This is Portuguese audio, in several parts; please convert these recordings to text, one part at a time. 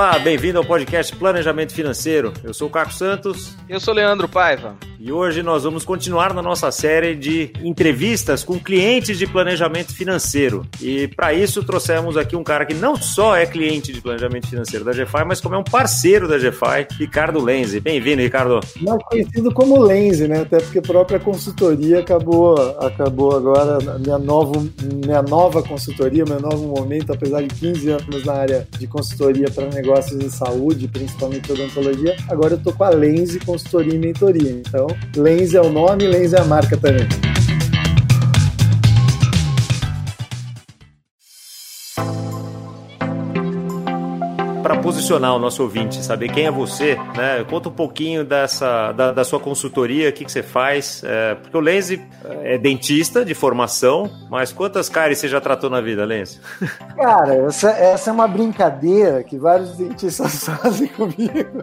Olá, bem-vindo ao podcast Planejamento Financeiro. Eu sou o Caco Santos. Eu sou Leandro Paiva. E hoje nós vamos continuar na nossa série de entrevistas com clientes de planejamento financeiro. E para isso trouxemos aqui um cara que não só é cliente de planejamento financeiro da GFI, mas como é um parceiro da GFI, Ricardo Lenze. Bem-vindo, Ricardo. Mais conhecido como Lenze, né? Até porque a própria consultoria acabou, acabou agora, minha, novo, minha nova consultoria, meu novo momento, apesar de 15 anos na área de consultoria para negócios de saúde, principalmente odontologia, agora eu tô com a Lenze Consultoria e Mentoria. Então, Lens é o nome, Lens é a marca também. Posicionar o nosso ouvinte, saber quem é você, né? Conta um pouquinho dessa, da, da sua consultoria, o que, que você faz. É, porque o Lenze é dentista de formação, mas quantas caras você já tratou na vida, Lenze? Cara, essa, essa é uma brincadeira que vários dentistas fazem comigo.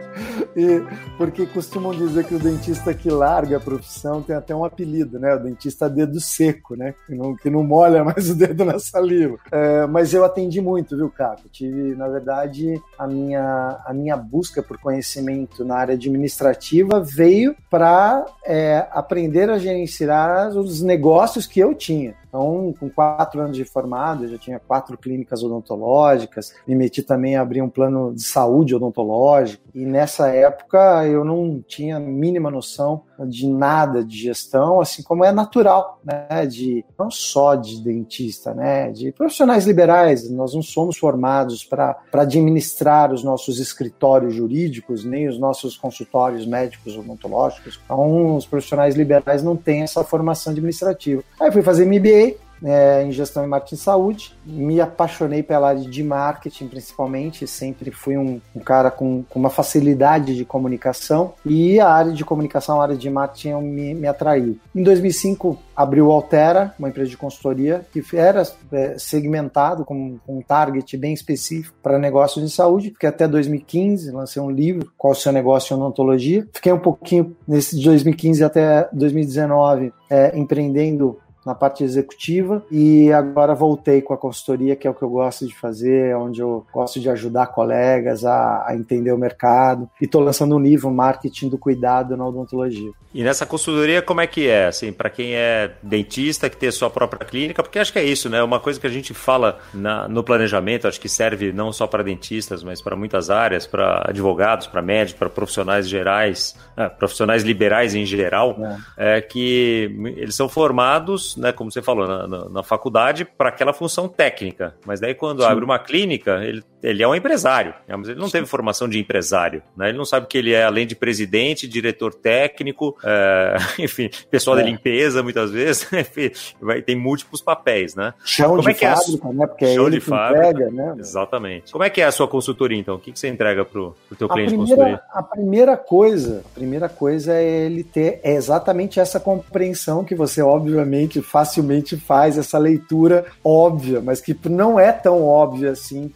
E, porque costumam dizer que o dentista que larga a profissão tem até um apelido, né? O dentista dedo seco, né? Que não, que não molha mais o dedo na saliva. É, mas eu atendi muito, viu, Caco? Tive, na verdade, a minha, a minha busca por conhecimento na área administrativa veio para é, aprender a gerenciar os negócios que eu tinha. Então, com quatro anos de formado, eu já tinha quatro clínicas odontológicas, me meti também a abrir um plano de saúde odontológico. E nessa época eu não tinha mínima noção de nada de gestão, assim como é natural, né? De não só de dentista, né? De profissionais liberais. Nós não somos formados para administrar os nossos escritórios jurídicos, nem os nossos consultórios médicos odontológicos. Então, os profissionais liberais não têm essa formação administrativa. Aí fui fazer MBA é, em gestão e marketing de saúde. Me apaixonei pela área de marketing, principalmente. Sempre fui um, um cara com, com, uma facilidade de comunicação e a área de comunicação, a área de marketing me, me atraiu. Em 2005, abriu Altera, uma empresa de consultoria que era é, segmentado com, com, um target bem específico para negócios de saúde. Fiquei até 2015, lancei um livro, Qual o seu negócio em odontologia. Fiquei um pouquinho nesse de 2015 até 2019 é, empreendendo na parte executiva e agora voltei com a consultoria, que é o que eu gosto de fazer, onde eu gosto de ajudar colegas a, a entender o mercado. E estou lançando um livro, Marketing do Cuidado na Odontologia. E nessa consultoria, como é que é? Assim, para quem é dentista, que tem a sua própria clínica, porque acho que é isso, né? Uma coisa que a gente fala na, no planejamento, acho que serve não só para dentistas, mas para muitas áreas, para advogados, para médicos, para profissionais gerais, é, profissionais liberais em geral, é. é. que eles são formados, né, como você falou, na, na, na faculdade para aquela função técnica. Mas daí quando Sim. abre uma clínica, ele, ele é um empresário, né? mas ele não teve formação de empresário, né? Ele não sabe que ele é, além de presidente, diretor técnico, é, enfim, pessoal é. de limpeza, muitas vezes, vai, tem múltiplos papéis, né? Chão Como de é que fábrica, é a... né? Porque é Chão de fábrica, entrega, né? Exatamente. Como é que é a sua consultoria, então? O que, que você entrega para o teu cliente primeira, consultoria? A primeira coisa, a primeira coisa é ele ter é exatamente essa compreensão que você, obviamente, facilmente faz, essa leitura óbvia, mas que não é tão óbvia assim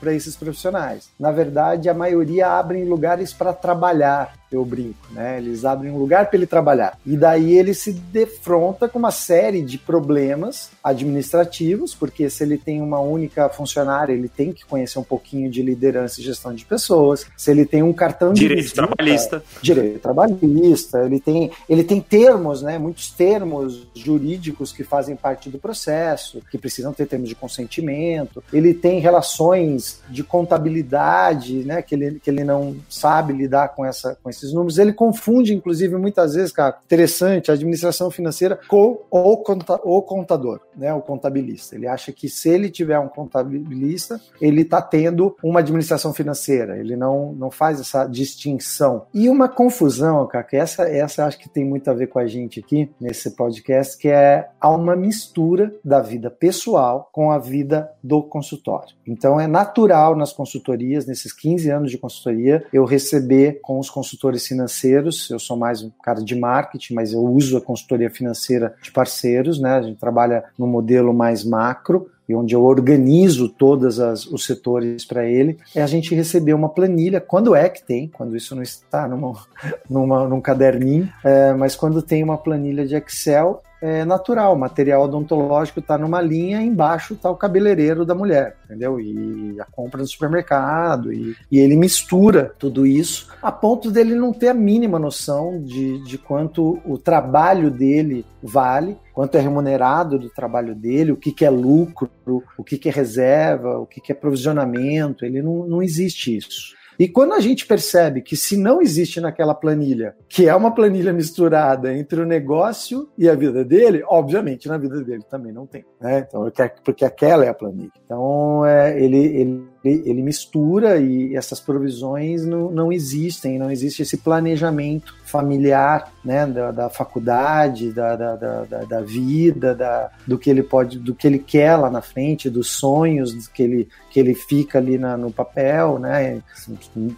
para esses profissionais. Na verdade, a maioria abrem lugares para trabalhar eu brinco, né? Eles abrem um lugar para ele trabalhar. E daí ele se defronta com uma série de problemas administrativos, porque se ele tem uma única funcionária, ele tem que conhecer um pouquinho de liderança e gestão de pessoas. Se ele tem um cartão de direito visita, trabalhista, direito trabalhista, ele tem ele tem termos, né? Muitos termos jurídicos que fazem parte do processo, que precisam ter termos de consentimento. Ele tem relações de contabilidade, né? Que ele, que ele não sabe lidar com essa com esses esses números. Ele confunde, inclusive, muitas vezes, cara, interessante, a administração financeira com o, conta, o contador, né? O contabilista. Ele acha que se ele tiver um contabilista, ele está tendo uma administração financeira. Ele não, não faz essa distinção. E uma confusão, cara, que essa, essa acho que tem muito a ver com a gente aqui nesse podcast, que é há uma mistura da vida pessoal com a vida do consultório. Então é natural nas consultorias, nesses 15 anos de consultoria, eu receber com os consultores consultores financeiros, eu sou mais um cara de marketing, mas eu uso a consultoria financeira de parceiros, né? A gente trabalha no modelo mais macro, e onde eu organizo todos os setores para ele, é a gente receber uma planilha, quando é que tem, quando isso não está numa, numa, num caderninho, é, mas quando tem uma planilha de Excel, é natural. Material odontológico está numa linha, embaixo está o cabeleireiro da mulher, entendeu? E a compra no supermercado, e, e ele mistura tudo isso a ponto dele não ter a mínima noção de, de quanto o trabalho dele vale, quanto é remunerado do trabalho dele, o que, que é lucro, o que, que é reserva, o que, que é provisionamento. Ele não, não existe isso. E quando a gente percebe que se não existe naquela planilha, que é uma planilha misturada entre o negócio e a vida dele, obviamente na vida dele também não tem. Né? Então, porque aquela é a planilha. Então, é, ele, ele ele mistura e essas provisões não, não existem, não existe esse planejamento familiar, né, da, da faculdade, da, da, da, da, vida, da, do que ele pode, do que ele quer lá na frente, dos sonhos que ele, que ele fica ali na, no papel, né,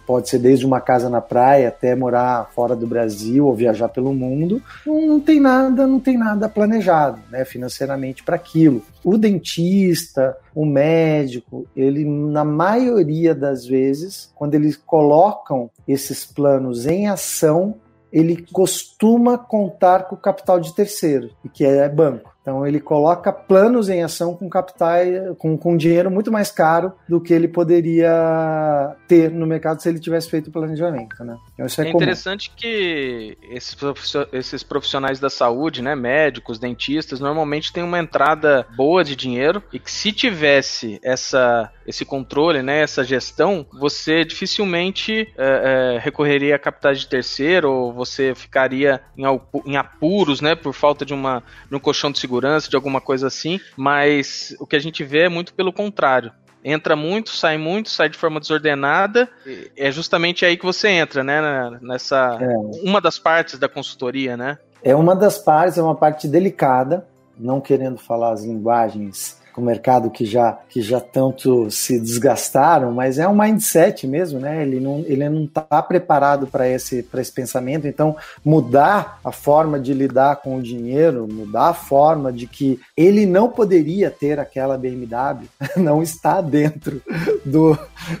pode ser desde uma casa na praia até morar fora do Brasil ou viajar pelo mundo, não, não tem nada, não tem nada planejado, né, financeiramente para aquilo. O dentista, o médico, ele na maioria das vezes, quando eles colocam esses planos em ação, ele costuma contar com o capital de terceiro, que é banco. Então ele coloca planos em ação com capital, com, com dinheiro muito mais caro do que ele poderia ter no mercado se ele tivesse feito o planejamento. Né? Então, isso é, é interessante que esses profissionais da saúde, né, médicos, dentistas, normalmente têm uma entrada boa de dinheiro e que se tivesse essa, esse controle, né, essa gestão, você dificilmente é, é, recorreria a capitais de terceiro ou você ficaria em, em apuros, né, por falta de, uma, de um colchão de segurança segurança, de alguma coisa assim, mas o que a gente vê é muito pelo contrário. Entra muito, sai muito, sai de forma desordenada. É justamente aí que você entra, né? Nessa. É. Uma das partes da consultoria, né? É uma das partes, é uma parte delicada, não querendo falar as linguagens com o mercado que já, que já tanto se desgastaram, mas é um mindset mesmo, né? Ele não ele não está preparado para esse para esse pensamento. Então mudar a forma de lidar com o dinheiro, mudar a forma de que ele não poderia ter aquela BMW, não está dentro do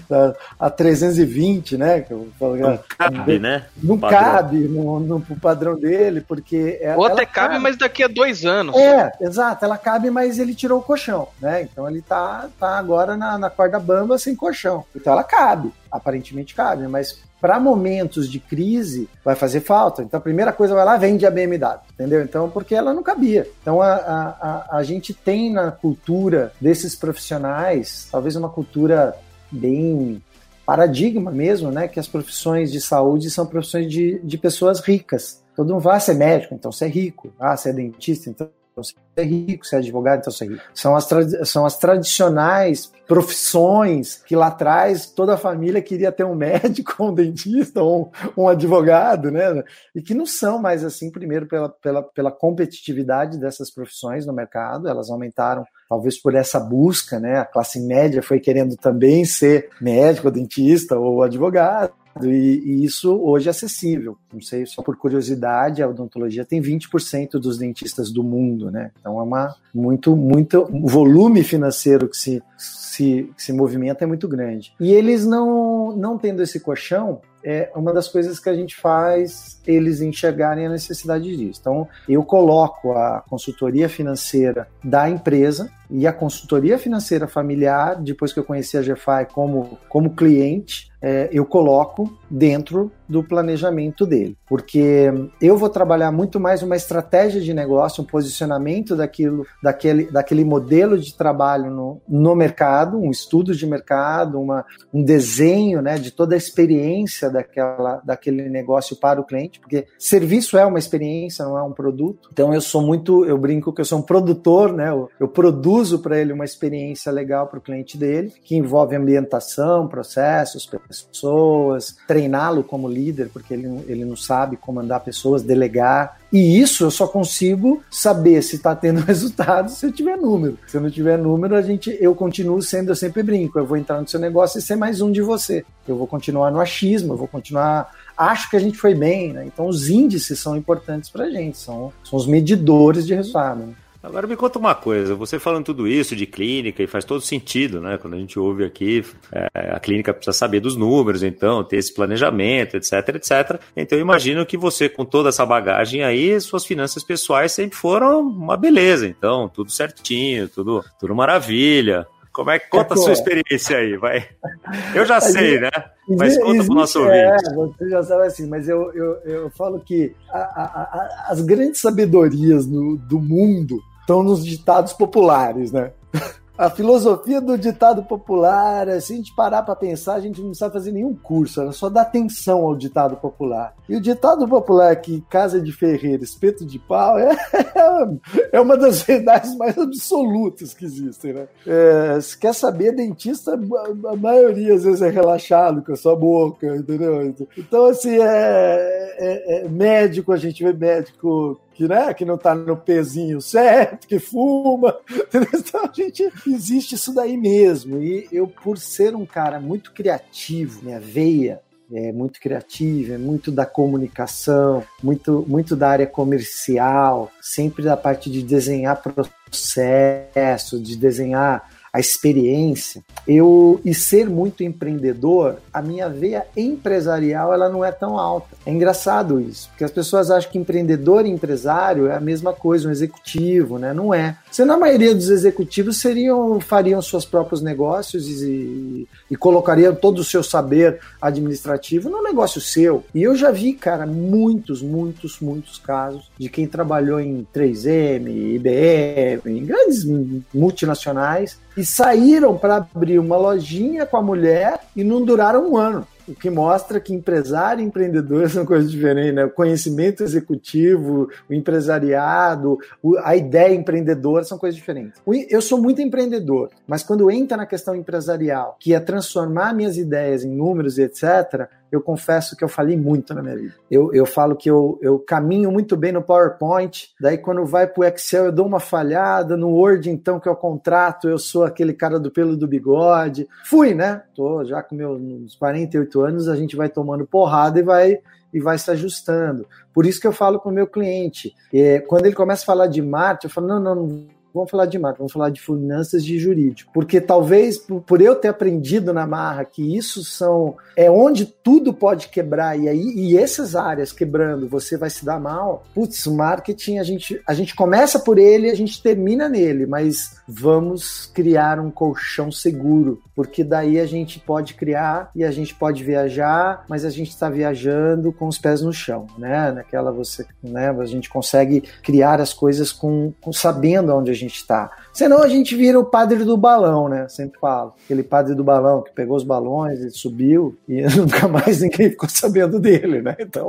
da, a 320, né? Que eu falo, não cabe, né? Não cabe no, no, no, padrão dele, porque é, ou até cabe, cabe, mas daqui a dois anos. É, exato. Ela cabe, mas ele tirou o colchão né? Então ele tá, tá agora na, na corda bamba sem colchão. Então ela cabe, aparentemente cabe, mas para momentos de crise vai fazer falta. Então a primeira coisa vai lá, vende a BMW, entendeu? Então, porque ela não cabia. Então a, a, a, a gente tem na cultura desses profissionais, talvez uma cultura bem paradigma mesmo, né? Que as profissões de saúde são profissões de, de pessoas ricas. Todo mundo vai ser médico, então você é rico. Ah, você é dentista, então, você é rico, você é advogado, então você é rico. São as, são as tradicionais profissões que lá atrás toda a família queria ter um médico, um dentista, um, um advogado, né? E que não são mais assim, primeiro pela, pela, pela competitividade dessas profissões no mercado, elas aumentaram talvez por essa busca, né? A classe média foi querendo também ser médico, dentista ou advogado. E, e, isso hoje é acessível. Não sei, só por curiosidade, a odontologia tem 20% dos dentistas do mundo, né? Então é uma muito, muito volume financeiro que se, se, que se movimenta é muito grande. E eles não, não tendo esse colchão, é uma das coisas que a gente faz eles enxergarem a necessidade disso. Então, eu coloco a consultoria financeira da empresa e a consultoria financeira familiar, depois que eu conheci a GFI como, como cliente, é, eu coloco dentro do planejamento dele. Porque eu vou trabalhar muito mais uma estratégia de negócio, um posicionamento daquilo, daquele, daquele modelo de trabalho no, no mercado, um estudo de mercado, uma, um desenho né, de toda a experiência daquela, daquele negócio para o cliente, porque serviço é uma experiência, não é um produto. Então eu sou muito, eu brinco que eu sou um produtor, né? Eu, eu produzo para ele uma experiência legal para o cliente dele, que envolve ambientação, processos, pessoas, treiná-lo como líder, porque ele, ele não sabe comandar pessoas, delegar. E isso eu só consigo saber se está tendo resultado se eu tiver número. Se eu não tiver número, a gente, eu continuo sendo, eu sempre brinco, eu vou entrar no seu negócio e ser mais um de você. Eu vou continuar no achismo, eu vou continuar acho que a gente foi bem, né? Então os índices são importantes para a gente, são, são os medidores de resultado. Né? Agora me conta uma coisa, você falando tudo isso de clínica e faz todo sentido, né? Quando a gente ouve aqui, é, a clínica precisa saber dos números, então, ter esse planejamento, etc, etc. Então eu imagino que você, com toda essa bagagem aí, suas finanças pessoais sempre foram uma beleza. Então, tudo certinho, tudo, tudo maravilha. Como é que conta a sua experiência aí, vai? Eu já sei, né? Mas conta para o nosso é, ouvinte. É, você já sabe assim, mas eu, eu, eu falo que a, a, a, as grandes sabedorias no, do mundo estão nos ditados populares, né? a filosofia do ditado popular, se a gente parar para pensar, a gente não sabe fazer nenhum curso, só dá atenção ao ditado popular. E o ditado popular que casa de ferreira, espeto de pau, é, é uma das verdades mais absolutas que existem, né? É, se quer saber, dentista, a maioria às vezes é relaxado com a sua boca, entendeu? Então, assim, é, é, é médico, a gente vê médico que, né, que não está no pezinho certo, que fuma. Então, a gente existe isso daí mesmo. E eu, por ser um cara muito criativo, minha veia é muito criativa, é muito da comunicação, muito, muito da área comercial, sempre da parte de desenhar processo, de desenhar a experiência, eu e ser muito empreendedor, a minha veia empresarial ela não é tão alta. É engraçado isso, porque as pessoas acham que empreendedor e empresário é a mesma coisa, um executivo, né? Não é. Se na maioria dos executivos seriam fariam seus próprios negócios e, e colocariam todo o seu saber administrativo no negócio seu. E eu já vi, cara, muitos, muitos, muitos casos de quem trabalhou em 3M, IBM, em grandes multinacionais e saíram para abrir uma lojinha com a mulher e não duraram um ano o que mostra que empresário e empreendedor são coisas diferentes, né? O conhecimento executivo, o empresariado, a ideia empreendedora são coisas diferentes. Eu sou muito empreendedor, mas quando entra na questão empresarial, que é transformar minhas ideias em números etc., eu confesso que eu falei muito na minha vida. Eu, eu falo que eu, eu caminho muito bem no PowerPoint, daí quando vai para o Excel eu dou uma falhada, no Word então que é o contrato, eu sou aquele cara do pelo do bigode. Fui, né? Tô já com meus 48 anos, a gente vai tomando porrada e vai e vai se ajustando. Por isso que eu falo com o meu cliente, é, quando ele começa a falar de marketing, eu falo, não, não, não vamos falar de marketing, vamos falar de finanças de jurídico. Porque talvez por eu ter aprendido na marra que isso são é onde tudo pode quebrar e aí e essas áreas quebrando, você vai se dar mal. Putz, o marketing a gente a gente começa por ele a gente termina nele, mas vamos criar um colchão seguro, porque daí a gente pode criar e a gente pode viajar, mas a gente está viajando com os pés no chão, né? Naquela você, né, a gente consegue criar as coisas com, com sabendo onde a gente está. Senão a gente vira o padre do balão, né? Sempre falo. Aquele padre do balão que pegou os balões, ele subiu e nunca mais ninguém ficou sabendo dele, né? Então,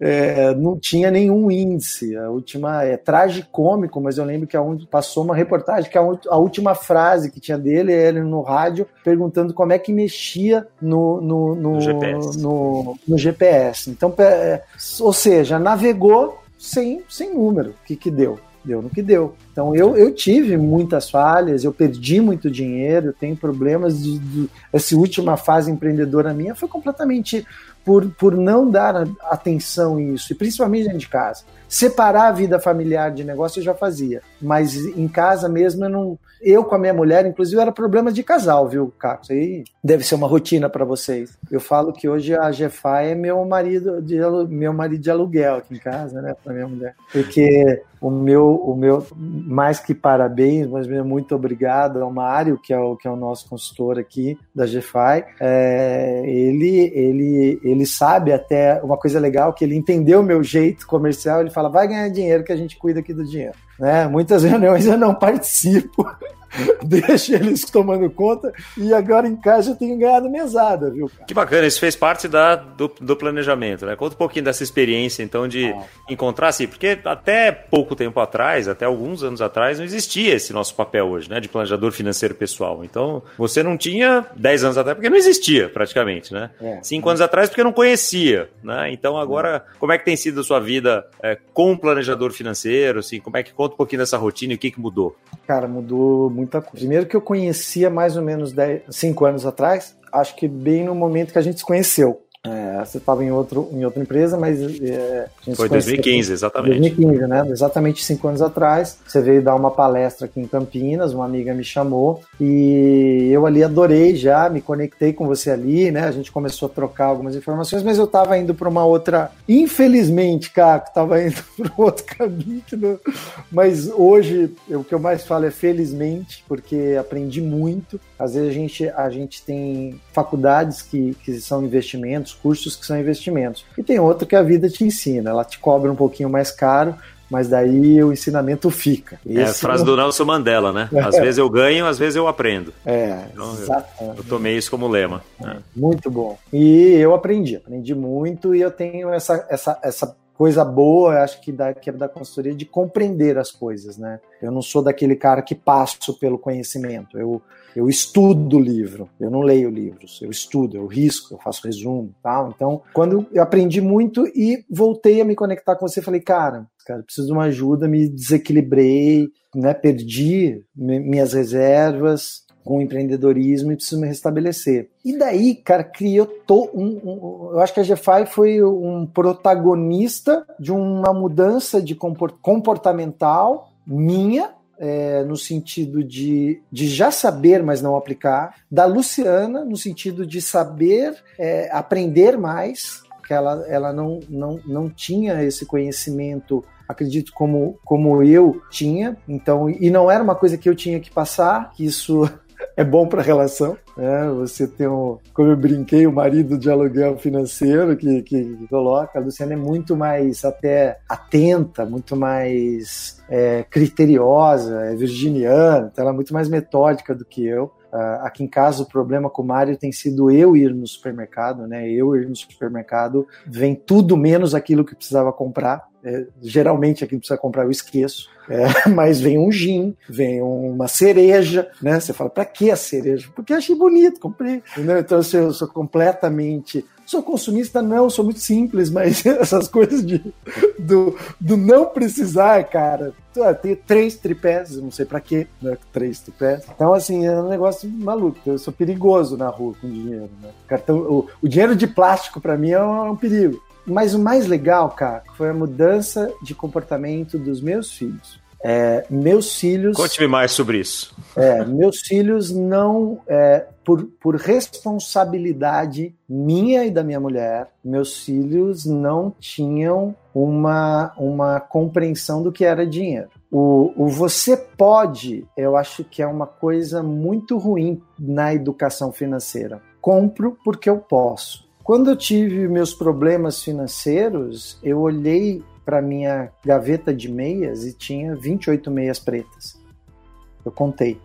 é. Não tinha nenhum índice. A última é tragicômico, mas eu lembro que a passou uma reportagem que a, a, última frase que tinha dele é ele no rádio perguntando como é que mexia no, no, no, no GPS. No, no GPS. Então, é, ou seja, navegou sem, sem número. O que, que deu? Deu no que deu. Então eu, eu tive muitas falhas, eu perdi muito dinheiro, eu tenho problemas de, de, essa última fase empreendedora minha foi completamente por, por não dar atenção a isso, e principalmente dentro de casa. Separar a vida familiar de negócio eu já fazia, mas em casa mesmo eu não. Eu com a minha mulher, inclusive, era problema de casal, viu, Carlos? Aí deve ser uma rotina para vocês. Eu falo que hoje a Jefá é meu marido de meu marido de aluguel aqui em casa, né, para minha mulher, porque o meu, o meu, mais que parabéns, mas muito obrigado ao Mário, que é o, que é o nosso consultor aqui da GFI. É, ele, ele, ele sabe até uma coisa legal, que ele entendeu o meu jeito comercial, ele fala, vai ganhar dinheiro que a gente cuida aqui do dinheiro. Né? Muitas reuniões eu não participo, deixa eles tomando conta e agora em casa eu tenho ganhado mesada, viu? Cara? Que bacana, isso fez parte da, do, do planejamento, né? Conta um pouquinho dessa experiência, então, de ah. encontrar, assim, porque até pouco tempo atrás, até alguns anos atrás, não existia esse nosso papel hoje, né? De planejador financeiro pessoal. Então, você não tinha 10 anos atrás, porque não existia praticamente, né? É, 5 é. anos atrás, porque não conhecia, né? Então, agora, é. como é que tem sido a sua vida é, com planejador financeiro, assim, como é que conta um pouquinho dessa rotina e o que, que mudou? Cara, mudou muita coisa. Primeiro que eu conhecia mais ou menos 5 anos atrás, acho que bem no momento que a gente se conheceu. É, você estava em, outro, em outra empresa, mas. É, Foi 2015, exatamente. 2015, né? Exatamente cinco anos atrás. Você veio dar uma palestra aqui em Campinas, uma amiga me chamou e eu ali adorei já, me conectei com você ali, né? A gente começou a trocar algumas informações, mas eu estava indo para uma outra. Infelizmente, Caco, estava indo para outro caminho. Não... Mas hoje, o que eu mais falo é felizmente, porque aprendi muito. Às vezes a gente, a gente tem faculdades que, que são investimentos investimentos, cursos que são investimentos. E tem outro que a vida te ensina, ela te cobra um pouquinho mais caro, mas daí o ensinamento fica. Esse é a frase do Nelson Mandela, né? Às vezes eu ganho, às vezes eu aprendo. É, então, eu, eu, tomei isso como lema. É. Muito bom. E eu aprendi, aprendi muito e eu tenho essa, essa, essa coisa boa, acho que, da, que é da consultoria, de compreender as coisas, né? Eu não sou daquele cara que passo pelo conhecimento. Eu, eu estudo o livro, eu não leio livros, eu estudo, eu risco, eu faço resumo, tal. Então, quando eu aprendi muito e voltei a me conectar com você, falei, cara, cara, preciso de uma ajuda, me desequilibrei, né, perdi minhas reservas com o empreendedorismo e preciso me restabelecer. E daí, cara, criou um, um, eu acho que a GFI foi um protagonista de uma mudança de comportamental minha é, no sentido de, de já saber, mas não aplicar, da Luciana, no sentido de saber é, aprender mais, que ela, ela não, não, não tinha esse conhecimento acredito como, como eu tinha, então e não era uma coisa que eu tinha que passar, que isso é bom para a relação. Né? Você tem, um, como eu brinquei, o marido de aluguel financeiro que, que, que coloca. A Luciana é muito mais até atenta, muito mais é, criteriosa, é virginiana, então ela é muito mais metódica do que eu. Uh, aqui em casa o problema com o Mário tem sido eu ir no supermercado, né? Eu ir no supermercado, vem tudo menos aquilo que precisava comprar. É, geralmente que precisa comprar eu esqueço. É, mas vem um gin, vem uma cereja, né? Você fala, para que a cereja? Porque achei bonito, comprei. Entendeu? Então sou, eu sou completamente Sou consumista, não, sou muito simples, mas essas coisas de, do, do não precisar, cara. Tem três tripés, não sei para quê, né? Três tripés. Então, assim, é um negócio maluco. Eu sou perigoso na rua com dinheiro, né? Cartão, o, o dinheiro de plástico para mim é um, é um perigo. Mas o mais legal, cara, foi a mudança de comportamento dos meus filhos. É, meus filhos. Conte-me mais sobre isso. É, meus filhos não. É, por, por responsabilidade minha e da minha mulher, meus filhos não tinham uma, uma compreensão do que era dinheiro. O, o você pode, eu acho que é uma coisa muito ruim na educação financeira. Compro porque eu posso. Quando eu tive meus problemas financeiros, eu olhei para minha gaveta de meias e tinha 28 meias pretas. Eu contei.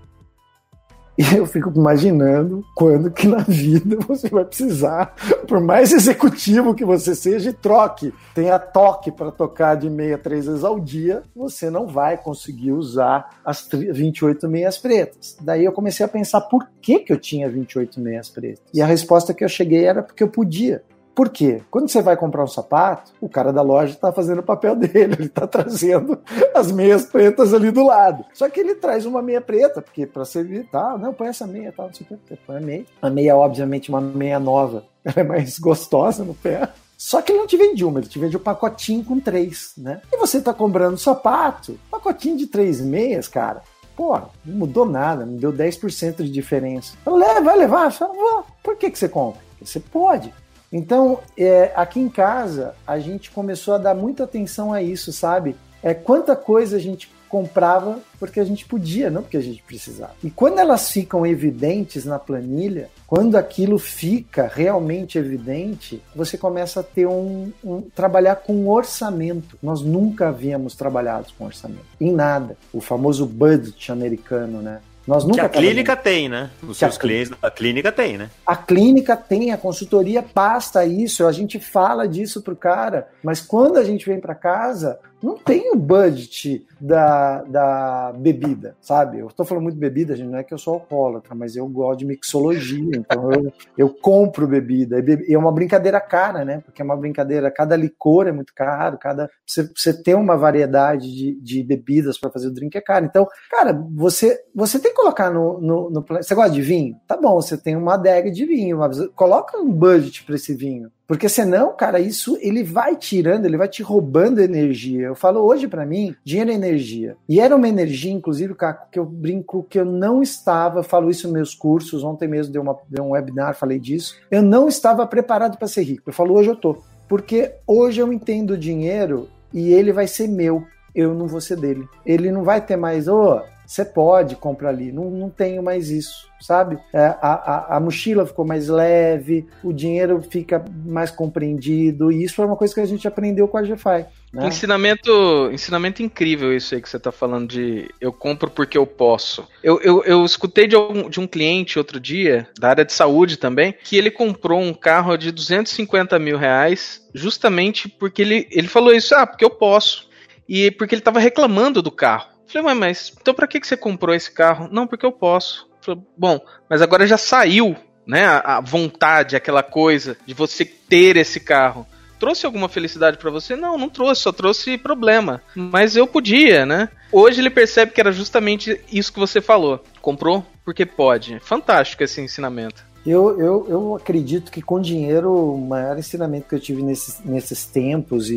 E eu fico imaginando quando que na vida você vai precisar, por mais executivo que você seja, troque, tenha toque para tocar de meia três vezes ao dia, você não vai conseguir usar as 28 meias pretas. Daí eu comecei a pensar por que, que eu tinha 28 meias pretas. E a resposta que eu cheguei era porque eu podia. Por quê? Quando você vai comprar um sapato, o cara da loja está fazendo o papel dele, ele está trazendo as meias pretas ali do lado. Só que ele traz uma meia preta, porque para servir, tá, não, põe essa meia, tá, não sei o que, põe a meia. A meia, obviamente, uma meia nova, ela é mais gostosa no pé. Só que ele não te vende uma, ele te vende um pacotinho com três, né? E você tá comprando sapato, pacotinho de três meias, cara. Pô, não mudou nada, não deu 10% de diferença. Leva, vai levar. Falo, Por que, que você compra? Porque você pode. Então, é, aqui em casa, a gente começou a dar muita atenção a isso, sabe? É quanta coisa a gente comprava porque a gente podia, não porque a gente precisava. E quando elas ficam evidentes na planilha, quando aquilo fica realmente evidente, você começa a ter um, um trabalhar com orçamento. Nós nunca havíamos trabalhado com orçamento em nada. O famoso budget americano, né? Nós nunca que a clínica tem, né? Os seus clientes da clínica tem, né? A clínica tem, a consultoria basta isso, a gente fala disso pro cara, mas quando a gente vem para casa, não tem o budget da, da bebida, sabe? Eu estou falando muito de bebida, gente, não é que eu sou alcoólatra, mas eu gosto de mixologia, então eu, eu compro bebida. E é uma brincadeira cara, né? Porque é uma brincadeira, cada licor é muito caro, cada você, você ter uma variedade de, de bebidas para fazer o drink é caro. Então, cara, você, você tem que colocar no, no, no. Você gosta de vinho? Tá bom, você tem uma adega de vinho, mas coloca um budget para esse vinho. Porque senão, cara, isso ele vai tirando, ele vai te roubando energia. Eu falo hoje para mim, dinheiro é energia. E era uma energia, inclusive, Caco, que eu brinco que eu não estava, falo isso nos meus cursos, ontem mesmo deu, uma, deu um webinar, falei disso. Eu não estava preparado para ser rico. Eu falo, hoje eu tô. Porque hoje eu entendo o dinheiro e ele vai ser meu. Eu não vou ser dele. Ele não vai ter mais, ô, oh, você pode comprar ali. Não, não tenho mais isso, sabe? É, a, a, a, mochila ficou mais leve, o dinheiro fica mais compreendido, e isso é uma coisa que a gente aprendeu com a GFI. Né? Ensinamento, ensinamento incrível isso aí que você está falando de eu compro porque eu posso. Eu, eu, eu escutei de um, de um cliente outro dia, da área de saúde também, que ele comprou um carro de 250 mil reais justamente porque ele, ele falou isso, ah, porque eu posso. E porque ele estava reclamando do carro. Falei, mas então pra que, que você comprou esse carro? Não, porque eu posso. Falei, bom, mas agora já saiu, né? A, a vontade, aquela coisa de você ter esse carro. Trouxe alguma felicidade para você? Não, não trouxe, só trouxe problema. Mas eu podia, né? Hoje ele percebe que era justamente isso que você falou. Comprou porque pode. Fantástico esse ensinamento. Eu, eu, eu acredito que com dinheiro, o maior ensinamento que eu tive nesses, nesses tempos, e,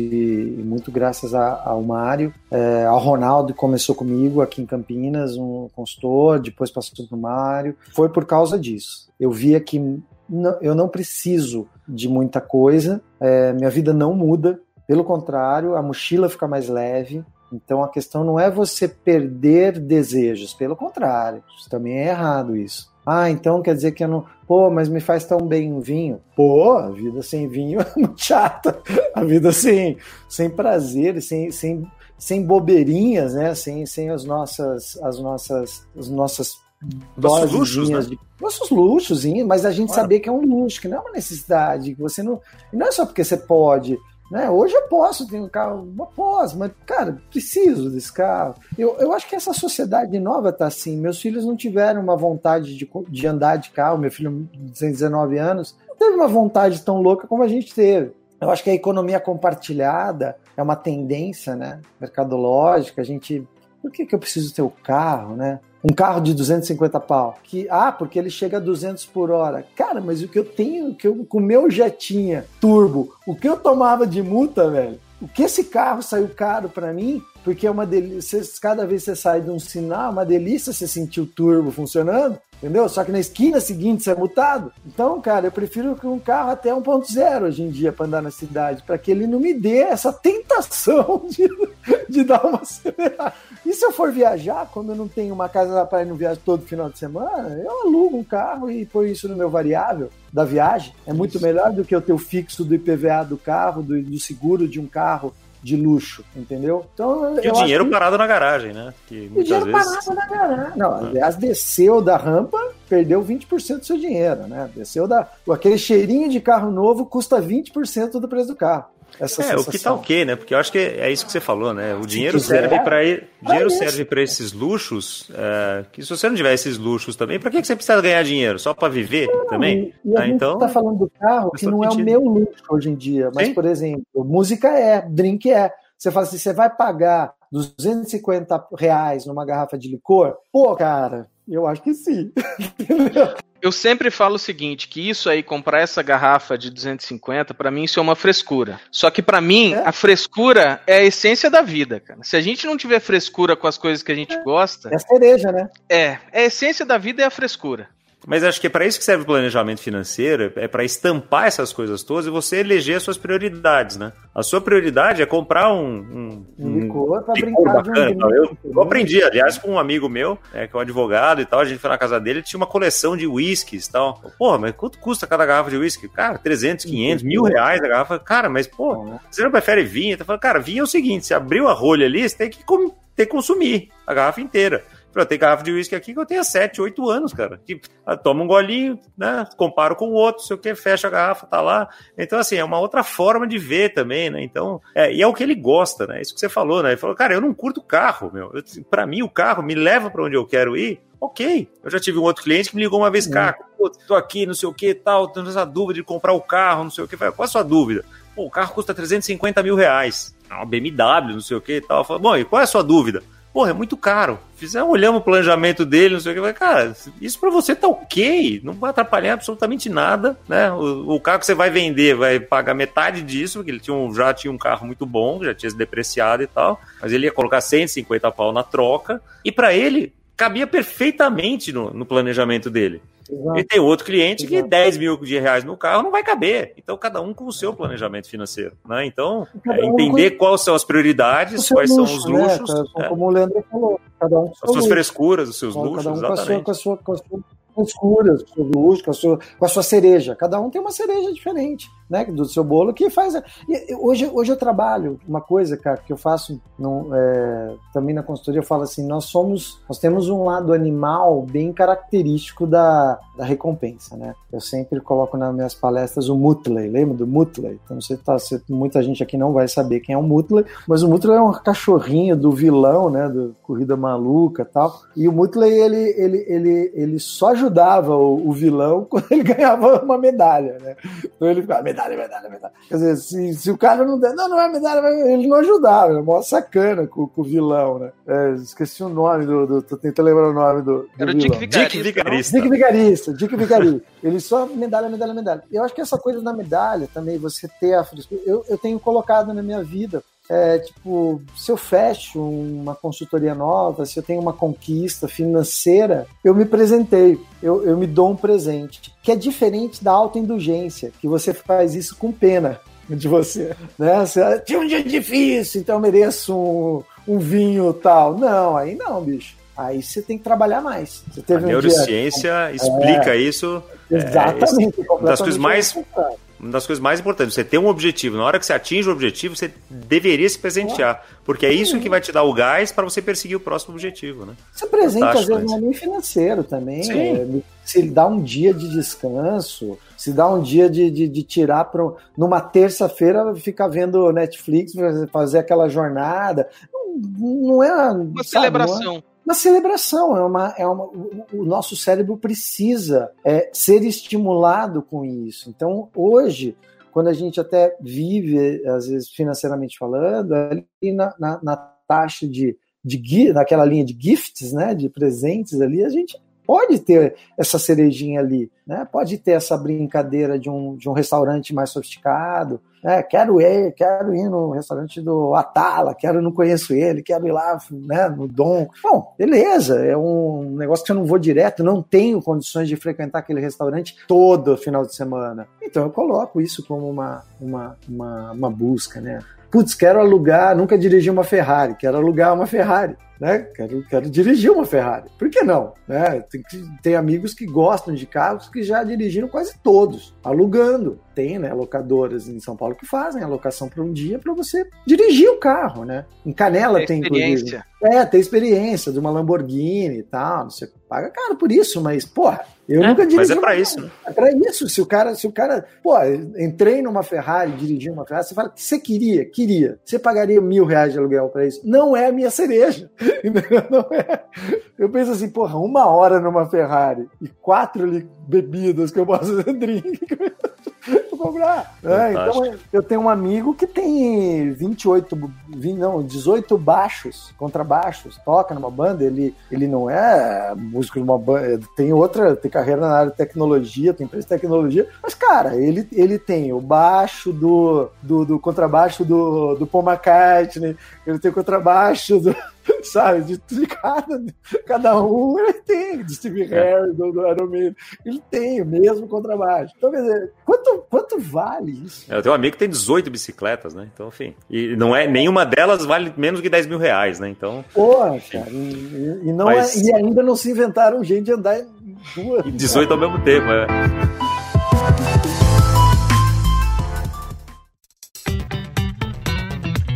e muito graças a, ao Mário, é, ao Ronaldo, que começou comigo aqui em Campinas, um consultor, depois passou para o Mário, foi por causa disso. Eu via que não, eu não preciso de muita coisa, é, minha vida não muda, pelo contrário, a mochila fica mais leve, então a questão não é você perder desejos, pelo contrário, também é errado isso. Ah, então quer dizer que eu não. Pô, mas me faz tão bem um vinho. Pô, a vida sem vinho é muito chata. A vida sem, sem prazer, sem, sem, sem bobeirinhas, né? Sem, sem as nossas, as nossas, as nossas nossos luxos, né? de nossos luxos, mas a gente claro. saber que é um luxo, que não é uma necessidade, que você não. E não é só porque você pode, né? Hoje eu posso ter um carro, eu posso, mas, cara, preciso desse carro. Eu, eu acho que essa sociedade nova tá assim. Meus filhos não tiveram uma vontade de, de andar de carro. Meu filho, de 19 anos, não teve uma vontade tão louca como a gente teve. Eu acho que a economia compartilhada é uma tendência, né? Mercadológica. A gente. Por que, que eu preciso ter o carro, né? Um carro de 250 pau. Que, ah, porque ele chega a 200 por hora. Cara, mas o que eu tenho, que eu, com o meu jetinha turbo, o que eu tomava de multa, velho, o que esse carro saiu caro para mim, porque é uma delícia, cada vez que você sai de um sinal, é uma delícia você sentir o turbo funcionando, entendeu? Só que na esquina seguinte você é multado. Então, cara, eu prefiro um carro até 1.0 hoje em dia para andar na cidade, para que ele não me dê essa tentação de, de dar uma acelerada. E se eu for viajar, quando eu não tenho uma casa para ir no viagem todo final de semana, eu alugo um carro e põe isso no meu variável da viagem. É muito isso. melhor do que eu ter o fixo do IPVA do carro, do, do seguro de um carro de luxo, entendeu? Então, e o dinheiro que... parado na garagem, né? Que o dinheiro vezes... parado na garagem. Não, ah. aliás, desceu da rampa, perdeu 20% do seu dinheiro, né? Desceu da. Aquele cheirinho de carro novo custa 20% do preço do carro essa é, sensação. o que tá ok, né? Porque eu acho que é isso que você falou, né? O dinheiro quiser, serve para dinheiro serve para esses luxos, é, que se você não tiver esses luxos também, para que, que você precisa ganhar dinheiro? Só para viver não, também? E a ah, gente então, tá falando do carro que não é o meu luxo hoje em dia, mas Sim? por exemplo, música é, drink é. Você fala assim, você vai pagar 250 reais numa garrafa de licor? Pô, cara, eu acho que sim. Eu sempre falo o seguinte, que isso aí, comprar essa garrafa de 250, para mim isso é uma frescura. Só que para mim, é? a frescura é a essência da vida, cara. Se a gente não tiver frescura com as coisas que a gente é. gosta... É a cereja, né? É, é a essência da vida é a frescura. Mas acho que é para isso que serve o planejamento financeiro, é para estampar essas coisas todas e você eleger as suas prioridades, né? A sua prioridade é comprar um. Um, um licor pra brincar bacana, de um eu, eu, aprendi, aliás, com um amigo meu, é, que é um advogado e tal, a gente foi na casa dele, tinha uma coleção de whiskies e tal. Porra, mas quanto custa cada garrafa de whisky? Cara, 300, 500, mil reais a garrafa. Cara, mas, pô, você não prefere vinho? Tá falando, cara, vinho é o seguinte, você abriu a rolha ali, você tem que, ter que consumir a garrafa inteira. Eu tenho garrafa de uísque aqui que eu tenho 7, 8 anos, cara. Que ah, toma um golinho, né? Comparo com o outro, sei o que, fecha a garrafa, tá lá. Então, assim, é uma outra forma de ver também, né? Então, é, e é o que ele gosta, né? Isso que você falou, né? Ele falou, cara, eu não curto carro, meu. Para mim, o carro me leva para onde eu quero ir. Ok. Eu já tive um outro cliente que me ligou uma vez, cara, tô aqui, não sei o que tal, tenho essa dúvida de comprar o carro, não sei o que. Qual é a sua dúvida? Pô, o carro custa 350 mil reais. Uma BMW, não sei o que tal. Falei, bom, e qual é a sua dúvida? Porra, é muito caro. Fizemos, olhamos o planejamento dele, não sei o que, cara, isso para você tá ok, não vai atrapalhar absolutamente nada, né? O, o, carro que você vai vender vai pagar metade disso, porque ele tinha um, já tinha um carro muito bom, já tinha se depreciado e tal, mas ele ia colocar 150 pau na troca, e para ele cabia perfeitamente no, no planejamento dele. Exato. E tem outro cliente Exato. que 10 mil de reais no carro não vai caber. Então, cada um com o seu planejamento financeiro. Né? Então, é entender com... quais são as prioridades, quais luxo, são os né? luxos. Né? Como o Leandro falou, cada um com as suas frescuras, os seus luxos. Cada um exatamente. com a sua, com a sua, com a sua luxo, com a sua, com a sua cereja. Cada um tem uma cereja diferente né, do seu bolo que faz. Hoje, hoje eu trabalho uma coisa, cara, que eu faço é, também na consultoria, eu falo assim: nós somos, nós temos um lado animal bem característico da, da recompensa, né? Eu sempre coloco nas minhas palestras o Mutley, lembra do Mutley? Então você tá, você, muita gente aqui não vai saber quem é o Mutley, mas o Mutley é um cachorrinho do vilão, né, do Corrida Maluca, tal. E o Mutley ele ele ele, ele só ajudava o, o vilão quando ele ganhava uma medalha, né? Então ele ficava medalha, medalha, medalha. Quer dizer, se, se o cara não der, não, não é medalha, ele não ajudava, é uma sacana com, com o vilão, né? É, esqueci o nome do, do. Tô tentando lembrar o nome do. do Era o Dick Vigarista. Dick Vigarista. Dick Vigarista, Dick Vigarista. Ele só medalha, medalha, medalha. Eu acho que essa coisa da medalha também, você ter a eu, eu tenho colocado na minha vida é, tipo, se eu fecho uma consultoria nova, se eu tenho uma conquista financeira, eu me presentei, eu, eu me dou um presente, que é diferente da autoindulgência, que você faz isso com pena de você, né? Você tinha um dia difícil, então eu mereço um, um vinho tal. Não, aí não, bicho. Aí você tem que trabalhar mais. Você teve a um neurociência dia... explica é, isso. Exatamente. É, das coisas mais uma das coisas mais importantes. Você ter um objetivo. Na hora que você atinge o objetivo, você deveria se presentear. Porque é isso que vai te dar o gás para você perseguir o próximo objetivo, né? Você presente, às vezes, não é nem financeiro também. É, se dá um dia de descanso, se dá um dia de, de, de tirar para numa terça-feira ficar vendo Netflix, fazer aquela jornada. Não, não é uma sabe, celebração. Não é, uma celebração, é uma, é uma, o, o nosso cérebro precisa é, ser estimulado com isso. Então, hoje, quando a gente até vive, às vezes financeiramente falando, ali na, na, na taxa de, de naquela linha de gifts, né, de presentes ali, a gente pode ter essa cerejinha ali, né? Pode ter essa brincadeira de um, de um restaurante mais sofisticado, né? Quero ir, quero ir no restaurante do Atala, quero não conheço ele, quero ir lá, né? No Dom. Bom, beleza, é um negócio que eu não vou direto, não tenho condições de frequentar aquele restaurante todo final de semana. Então eu coloco isso como uma, uma, uma, uma busca, né? Putz, quero alugar, nunca dirigi uma Ferrari, quero alugar uma Ferrari né? Quero, quero dirigir uma Ferrari. Por que não? Né? Tem, tem amigos que gostam de carros que já dirigiram quase todos, alugando. Tem, né, locadoras em São Paulo que fazem a locação para um dia para você dirigir o carro, né? Em Canela tem, tem inclusive. É, tem experiência de uma Lamborghini e tal. Você paga caro por isso, mas, porra, eu é, nunca dirigi. Mas é pra isso, né? É pra isso. Se o cara, se o cara, pô, entrei numa Ferrari, dirigi uma Ferrari, você fala que você queria, queria. Você pagaria mil reais de aluguel para isso? Não é a minha cereja. Não é. Eu penso assim, porra, uma hora numa Ferrari e quatro bebidas que eu posso fazer drink. Comprar. É, então eu tenho um amigo que tem 28, 20, não, 18 baixos, contrabaixos, toca numa banda, ele, ele não é músico de uma banda, tem outra, tem carreira na área de tecnologia, tem empresa de tecnologia, mas cara, ele, ele tem o baixo do, do, do contrabaixo do, do Paul McCartney, ele tem o contrabaixo do sabe? De, de cada, cada um ele tem, do Steve é. Harris, do, do Iron Maiden, ele tem o mesmo contrabaixo. Então, quer dizer, quanto, quanto vale isso? É, eu tenho um amigo que tem 18 bicicletas, né? Então, enfim. E não é, nenhuma delas vale menos que 10 mil reais, né? Então. Porra, cara. E, e não Mas... é, e ainda não se inventaram gente de andar em duas. E 18 ao mesmo tempo, é.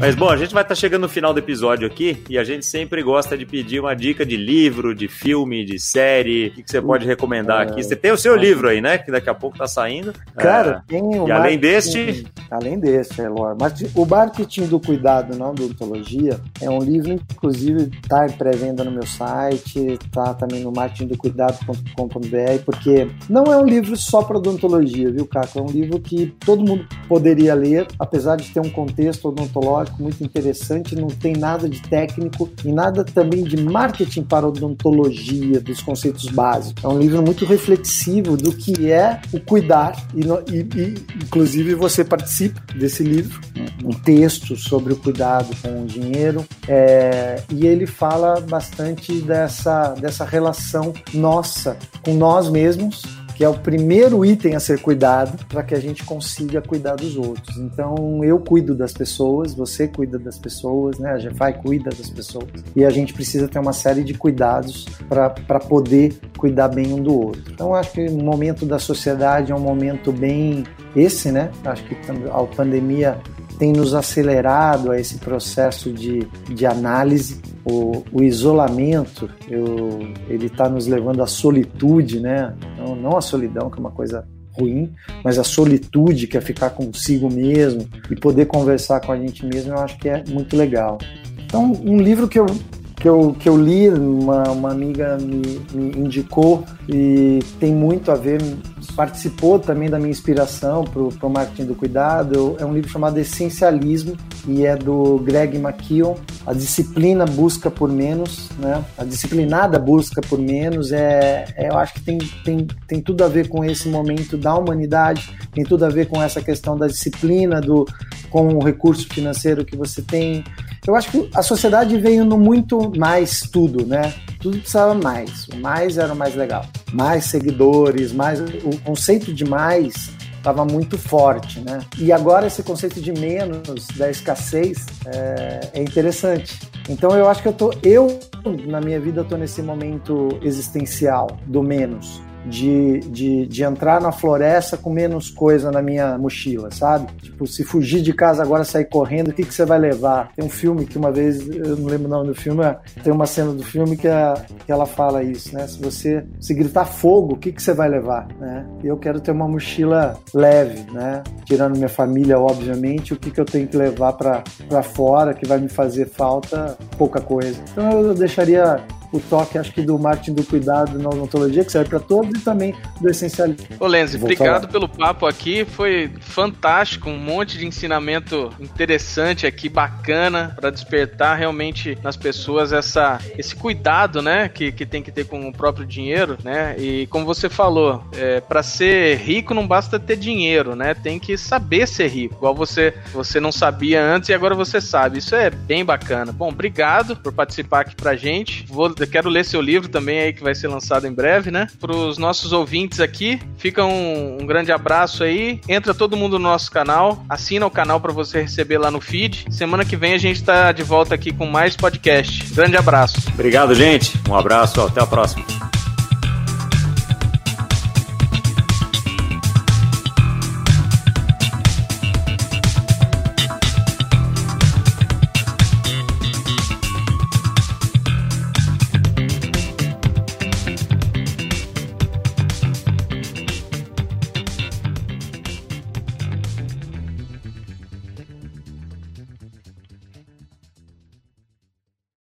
Mas bom, a gente vai estar tá chegando no final do episódio aqui e a gente sempre gosta de pedir uma dica de livro, de filme, de série. O que, você pode recomendar aqui? Você tem o seu livro aí, né? Que daqui a pouco tá saindo. Cara, é... tem o. E além deste. Além deste, é Lore. Mas o Marketing do Cuidado na Odontologia é um livro, inclusive, tá em pré-venda no meu site, tá também no marketingdocuidado.com.br, porque não é um livro só para odontologia, viu, Caco? É um livro que todo mundo poderia ler, apesar de ter um contexto odontológico prático, muito interessante, não tem nada de técnico e nada também de marketing para odontologia, dos conceitos básicos. É um livro muito reflexivo do que é o cuidar e, e, e inclusive você participa desse livro, um texto sobre o cuidado com o dinheiro é, e ele fala bastante dessa, dessa relação nossa com nós mesmos que é o primeiro item a ser cuidado para que a gente consiga cuidar dos outros. Então, eu cuido das pessoas, você cuida das pessoas, né? A GFI cuida das pessoas. E a gente precisa ter uma série de cuidados para poder cuidar bem um do outro. Então, acho que o momento da sociedade é um momento bem esse, né? Acho que a pandemia tem nos acelerado a esse processo de, de análise. O, o isolamento, eu, ele está nos levando à solitude, né? Não, não a solidão, que é uma coisa ruim, mas a solitude, que é ficar consigo mesmo e poder conversar com a gente mesmo, eu acho que é muito legal. Então, um livro que eu que eu, que eu li, uma, uma amiga me, me indicou e tem muito a ver, participou também da minha inspiração para o marketing do cuidado. É um livro chamado Essencialismo e é do Greg McKeown. A disciplina busca por menos, né? A disciplinada busca por menos é, é, eu acho que tem, tem, tem tudo a ver com esse momento da humanidade, tem tudo a ver com essa questão da disciplina, do com o recurso financeiro que você tem. Eu acho que a sociedade veio no muito mais tudo, né? Tudo precisava mais. O mais era o mais legal. Mais seguidores, mais. O conceito de mais estava muito forte, né? E agora esse conceito de menos, da escassez, é, é, interessante. Então eu acho que eu tô, eu na minha vida eu tô nesse momento existencial do menos de, de, de entrar na floresta com menos coisa na minha mochila, sabe? Tipo, se fugir de casa agora, sair correndo, o que, que você vai levar? Tem um filme que uma vez, eu não lembro o nome do filme, tem uma cena do filme que, a, que ela fala isso, né? Se você se gritar fogo, o que, que você vai levar? Né? Eu quero ter uma mochila leve, né? Tirando minha família, obviamente, o que, que eu tenho que levar para fora que vai me fazer falta? Pouca coisa. Então eu deixaria o toque, acho que do marketing do cuidado na odontologia, que serve para todos, e também do essencialismo. Ô Lenzi, obrigado falar. pelo papo aqui, foi fantástico, um monte de ensinamento interessante aqui, bacana, para despertar realmente nas pessoas essa, esse cuidado, né, que, que tem que ter com o próprio dinheiro, né, e como você falou, é, para ser rico não basta ter dinheiro, né, tem que saber ser rico, igual você, você não sabia antes e agora você sabe, isso é bem bacana. Bom, obrigado por participar aqui pra gente, vou quero ler seu livro também aí que vai ser lançado em breve, né? Para os nossos ouvintes aqui, fica um, um, grande abraço aí. Entra todo mundo no nosso canal, assina o canal para você receber lá no feed. Semana que vem a gente está de volta aqui com mais podcast. Grande abraço. Obrigado, gente. Um abraço, até a próxima.